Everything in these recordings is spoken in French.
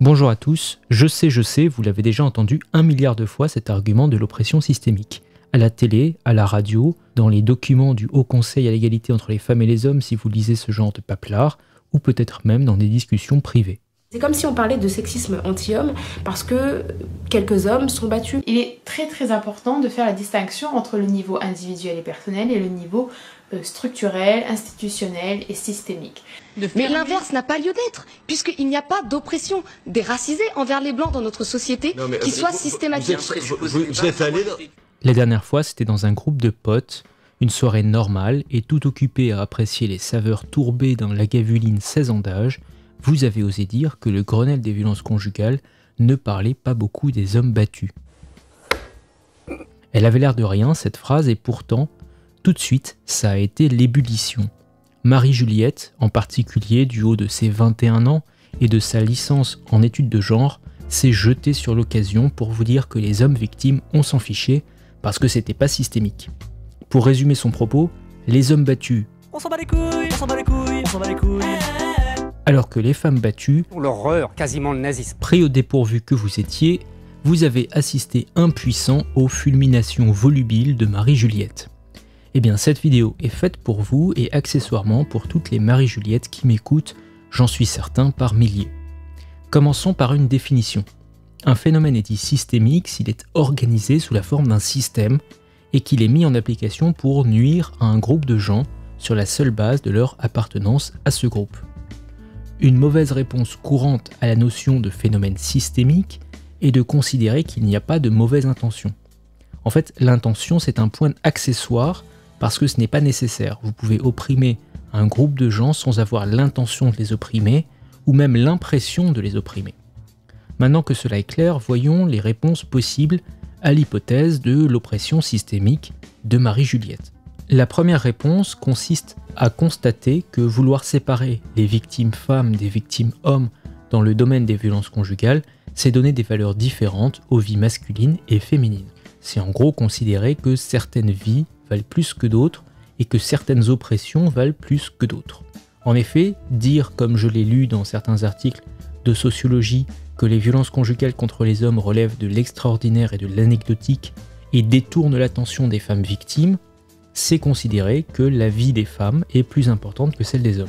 Bonjour à tous, je sais, je sais, vous l'avez déjà entendu un milliard de fois cet argument de l'oppression systémique. À la télé, à la radio, dans les documents du Haut Conseil à l'égalité entre les femmes et les hommes si vous lisez ce genre de paplard, ou peut-être même dans des discussions privées. C'est comme si on parlait de sexisme anti-homme parce que quelques hommes sont battus. Il est très très important de faire la distinction entre le niveau individuel et personnel et le niveau euh, structurel, institutionnel et systémique. Mais l'inverse n'a pas lieu d'être, puisqu'il n'y a pas d'oppression déracisée envers les Blancs dans notre société qui soit systématique. La dernière fois, c'était dans un groupe de potes, une soirée normale, et tout occupé à apprécier les saveurs tourbées d'un lagavuline 16 ans d'âge, vous avez osé dire que le Grenelle des violences conjugales ne parlait pas beaucoup des hommes battus. Elle avait l'air de rien, cette phrase, et pourtant, tout de suite, ça a été l'ébullition. Marie-Juliette, en particulier du haut de ses 21 ans et de sa licence en études de genre, s'est jetée sur l'occasion pour vous dire que les hommes victimes, on s'en fichait, parce que c'était pas systémique. Pour résumer son propos, les hommes battus, on s'en bat les couilles, on s'en bat les couilles, on s'en bat les couilles alors que les femmes battues, l'horreur, quasiment le nazisme, pris au dépourvu que vous étiez, vous avez assisté impuissant aux fulminations volubiles de Marie-Juliette. Eh bien, cette vidéo est faite pour vous et accessoirement pour toutes les Marie-Juliette qui m'écoutent, j'en suis certain par milliers. Commençons par une définition. Un phénomène est dit systémique s'il est organisé sous la forme d'un système et qu'il est mis en application pour nuire à un groupe de gens sur la seule base de leur appartenance à ce groupe? Une mauvaise réponse courante à la notion de phénomène systémique est de considérer qu'il n'y a pas de mauvaise intention. En fait, l'intention, c'est un point accessoire parce que ce n'est pas nécessaire. Vous pouvez opprimer un groupe de gens sans avoir l'intention de les opprimer ou même l'impression de les opprimer. Maintenant que cela est clair, voyons les réponses possibles à l'hypothèse de l'oppression systémique de Marie-Juliette. La première réponse consiste à constater que vouloir séparer les victimes femmes des victimes hommes dans le domaine des violences conjugales, c'est donner des valeurs différentes aux vies masculines et féminines. C'est en gros considérer que certaines vies valent plus que d'autres et que certaines oppressions valent plus que d'autres. En effet, dire, comme je l'ai lu dans certains articles de sociologie, que les violences conjugales contre les hommes relèvent de l'extraordinaire et de l'anecdotique et détournent l'attention des femmes victimes, c'est considérer que la vie des femmes est plus importante que celle des hommes.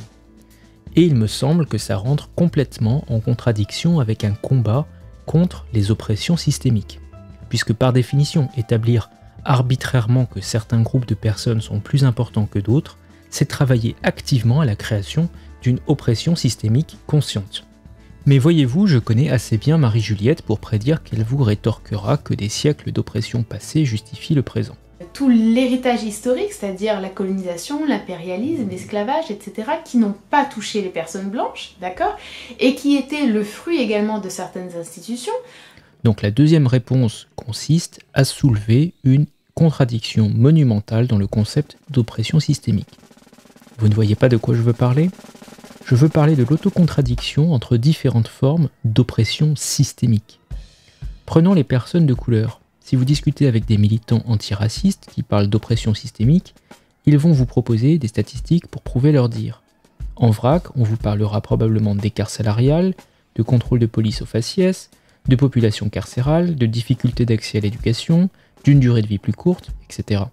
Et il me semble que ça rentre complètement en contradiction avec un combat contre les oppressions systémiques. Puisque par définition, établir arbitrairement que certains groupes de personnes sont plus importants que d'autres, c'est travailler activement à la création d'une oppression systémique consciente. Mais voyez-vous, je connais assez bien Marie-Juliette pour prédire qu'elle vous rétorquera que des siècles d'oppression passée justifient le présent tout l'héritage historique, c'est-à-dire la colonisation, l'impérialisme, l'esclavage, etc., qui n'ont pas touché les personnes blanches, d'accord Et qui étaient le fruit également de certaines institutions. Donc la deuxième réponse consiste à soulever une contradiction monumentale dans le concept d'oppression systémique. Vous ne voyez pas de quoi je veux parler? Je veux parler de l'autocontradiction entre différentes formes d'oppression systémique. Prenons les personnes de couleur. Si vous discutez avec des militants antiracistes qui parlent d'oppression systémique, ils vont vous proposer des statistiques pour prouver leur dire. En vrac, on vous parlera probablement d'écart salarial, de contrôle de police aux faciès, de population carcérale, de difficultés d'accès à l'éducation, d'une durée de vie plus courte, etc.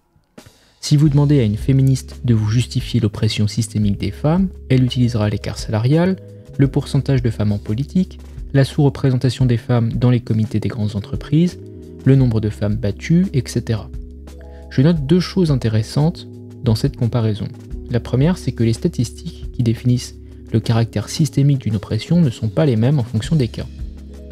Si vous demandez à une féministe de vous justifier l'oppression systémique des femmes, elle utilisera l'écart salarial, le pourcentage de femmes en politique, la sous-représentation des femmes dans les comités des grandes entreprises, le nombre de femmes battues, etc. Je note deux choses intéressantes dans cette comparaison. La première, c'est que les statistiques qui définissent le caractère systémique d'une oppression ne sont pas les mêmes en fonction des cas.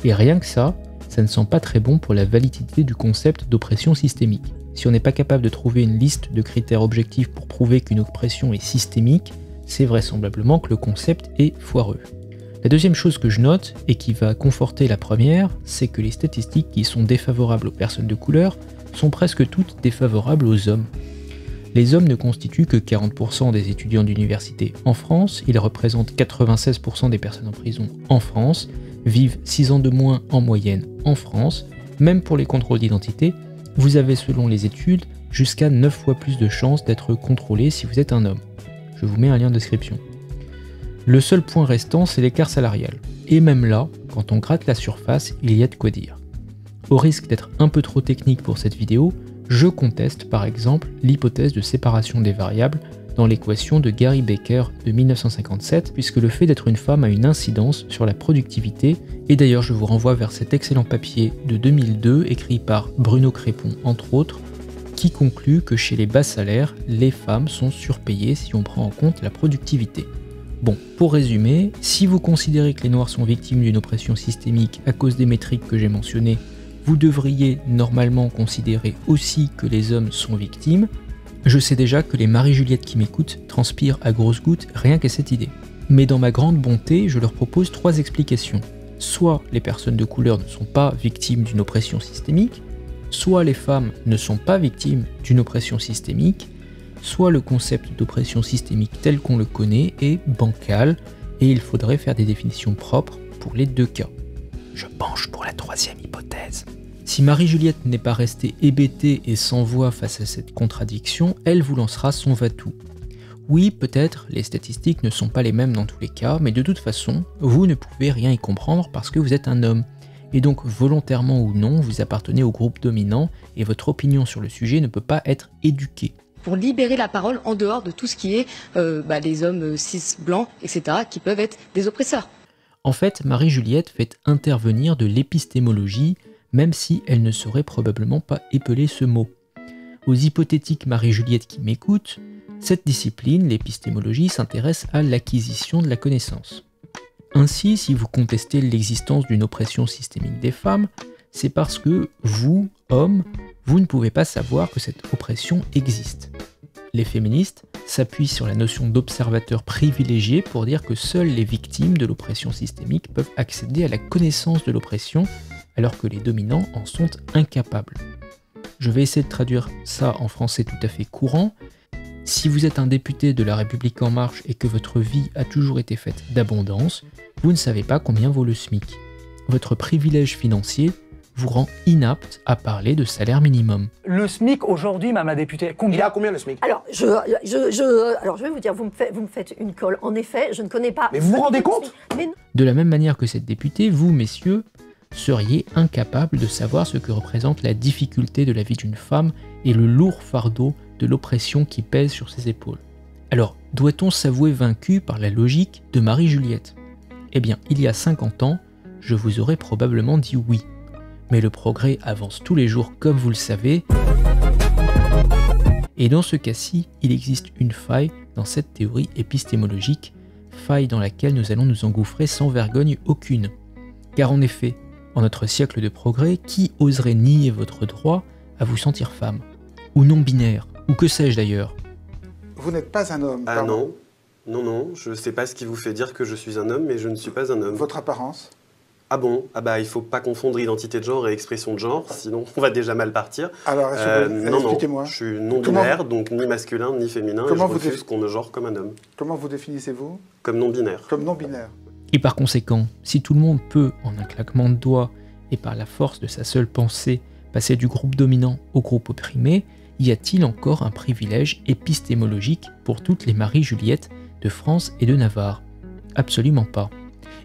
Et rien que ça, ça ne sent pas très bon pour la validité du concept d'oppression systémique. Si on n'est pas capable de trouver une liste de critères objectifs pour prouver qu'une oppression est systémique, c'est vraisemblablement que le concept est foireux. La deuxième chose que je note, et qui va conforter la première, c'est que les statistiques qui sont défavorables aux personnes de couleur sont presque toutes défavorables aux hommes. Les hommes ne constituent que 40% des étudiants d'université en France, ils représentent 96% des personnes en prison en France, vivent 6 ans de moins en moyenne en France, même pour les contrôles d'identité, vous avez selon les études jusqu'à 9 fois plus de chances d'être contrôlé si vous êtes un homme. Je vous mets un lien de description. Le seul point restant, c'est l'écart salarial. Et même là, quand on gratte la surface, il y a de quoi dire. Au risque d'être un peu trop technique pour cette vidéo, je conteste par exemple l'hypothèse de séparation des variables dans l'équation de Gary Baker de 1957, puisque le fait d'être une femme a une incidence sur la productivité, et d'ailleurs je vous renvoie vers cet excellent papier de 2002 écrit par Bruno Crépon entre autres, qui conclut que chez les bas salaires, les femmes sont surpayées si on prend en compte la productivité. Bon, pour résumer, si vous considérez que les Noirs sont victimes d'une oppression systémique à cause des métriques que j'ai mentionnées, vous devriez normalement considérer aussi que les hommes sont victimes. Je sais déjà que les Marie-Juliette qui m'écoutent transpirent à grosses gouttes rien qu'à cette idée. Mais dans ma grande bonté, je leur propose trois explications. Soit les personnes de couleur ne sont pas victimes d'une oppression systémique, soit les femmes ne sont pas victimes d'une oppression systémique, soit le concept d'oppression systémique tel qu'on le connaît est bancal et il faudrait faire des définitions propres pour les deux cas. Je penche pour la troisième hypothèse. Si Marie-Juliette n'est pas restée hébétée et sans voix face à cette contradiction, elle vous lancera son va-tout. Oui, peut-être, les statistiques ne sont pas les mêmes dans tous les cas, mais de toute façon, vous ne pouvez rien y comprendre parce que vous êtes un homme. Et donc, volontairement ou non, vous appartenez au groupe dominant et votre opinion sur le sujet ne peut pas être éduquée. Pour libérer la parole en dehors de tout ce qui est euh, bah, les hommes euh, cis blancs, etc., qui peuvent être des oppresseurs. En fait, Marie-Juliette fait intervenir de l'épistémologie, même si elle ne saurait probablement pas épeler ce mot. Aux hypothétiques Marie-Juliette qui m'écoutent, cette discipline, l'épistémologie, s'intéresse à l'acquisition de la connaissance. Ainsi, si vous contestez l'existence d'une oppression systémique des femmes, c'est parce que vous, hommes, vous ne pouvez pas savoir que cette oppression existe. Les féministes s'appuient sur la notion d'observateur privilégié pour dire que seules les victimes de l'oppression systémique peuvent accéder à la connaissance de l'oppression alors que les dominants en sont incapables. Je vais essayer de traduire ça en français tout à fait courant. Si vous êtes un député de la République en marche et que votre vie a toujours été faite d'abondance, vous ne savez pas combien vaut le SMIC. Votre privilège financier vous rend inapte à parler de salaire minimum. Le SMIC aujourd'hui, Madame la députée, combien Il a combien le SMIC? Alors je, je, je, alors, je vais vous dire, vous me, faites, vous me faites une colle. En effet, je ne connais pas. Mais vous vous rendez compte? Mais De la même manière que cette députée, vous, messieurs, seriez incapables de savoir ce que représente la difficulté de la vie d'une femme et le lourd fardeau de l'oppression qui pèse sur ses épaules. Alors, doit-on s'avouer vaincu par la logique de Marie-Juliette? Eh bien, il y a 50 ans, je vous aurais probablement dit oui. Mais le progrès avance tous les jours comme vous le savez. Et dans ce cas-ci, il existe une faille dans cette théorie épistémologique, faille dans laquelle nous allons nous engouffrer sans vergogne aucune. Car en effet, en notre siècle de progrès, qui oserait nier votre droit à vous sentir femme? Ou non binaire Ou que sais-je d'ailleurs? Vous n'êtes pas un homme. Ah pardon. non, non, non, je sais pas ce qui vous fait dire que je suis un homme, mais je ne suis pas un homme. Votre apparence? Ah bon? Ah bah il faut pas confondre identité de genre et expression de genre, sinon on va déjà mal partir. Alors, est-ce que Euh, non, non, expliquez-moi. je suis non Comment binaire, donc ni masculin ni féminin, Comment et je vous refuse dé- qu'on me genre comme un homme, Comment vous définissez-vous? Comme non binaire. Comme non-binaire. Et par conséquent, si tout le monde peut, en un claquement de doigts et par la force de sa seule pensée, passer du groupe dominant au groupe opprimé, y a-t-il encore un privilège épistémologique pour toutes les Marie-Juliette de France et de Navarre? Absolument pas.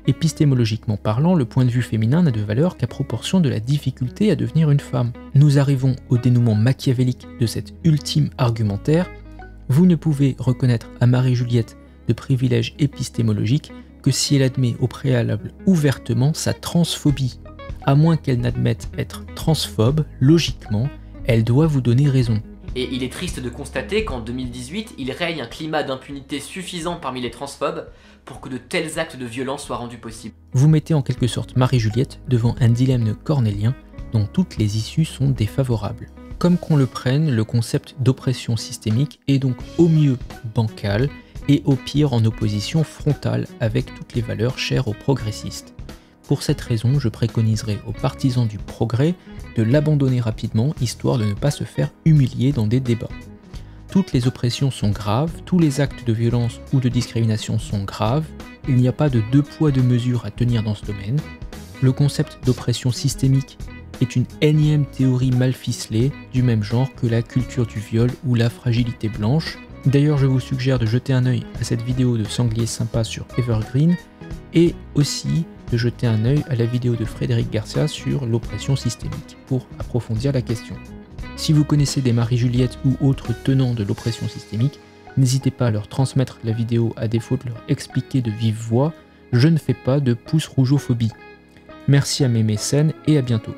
Épistémologiquement parlant, le point de vue féminin n'a de valeur qu'à proportion de la difficulté à devenir une femme. Nous arrivons au dénouement machiavélique de cet ultime argumentaire. Vous ne pouvez reconnaître à Marie-Juliette de privilège épistémologique que si elle admet au préalable ouvertement sa transphobie. À moins qu'elle n'admette être transphobe, logiquement, elle doit vous donner raison. Et il est triste de constater qu'en 2018, il règne un climat d'impunité suffisant parmi les transphobes pour que de tels actes de violence soient rendus possibles. Vous mettez en quelque sorte Marie-Juliette devant un dilemme cornélien dont toutes les issues sont défavorables. Comme qu'on le prenne, le concept d'oppression systémique est donc au mieux bancal et au pire en opposition frontale avec toutes les valeurs chères aux progressistes. Pour cette raison, je préconiserai aux partisans du progrès de l'abandonner rapidement histoire de ne pas se faire humilier dans des débats. Toutes les oppressions sont graves, tous les actes de violence ou de discrimination sont graves, il n'y a pas de deux poids deux mesures à tenir dans ce domaine. Le concept d'oppression systémique est une énième théorie mal ficelée, du même genre que la culture du viol ou la fragilité blanche. D'ailleurs, je vous suggère de jeter un œil à cette vidéo de Sanglier sympa sur Evergreen et aussi de jeter un œil à la vidéo de Frédéric Garcia sur l'oppression systémique pour approfondir la question. Si vous connaissez des Marie-Juliette ou autres tenants de l'oppression systémique, n'hésitez pas à leur transmettre la vidéo à défaut de leur expliquer de vive voix, je ne fais pas de pouce rougeophobie. Merci à mes mécènes et à bientôt.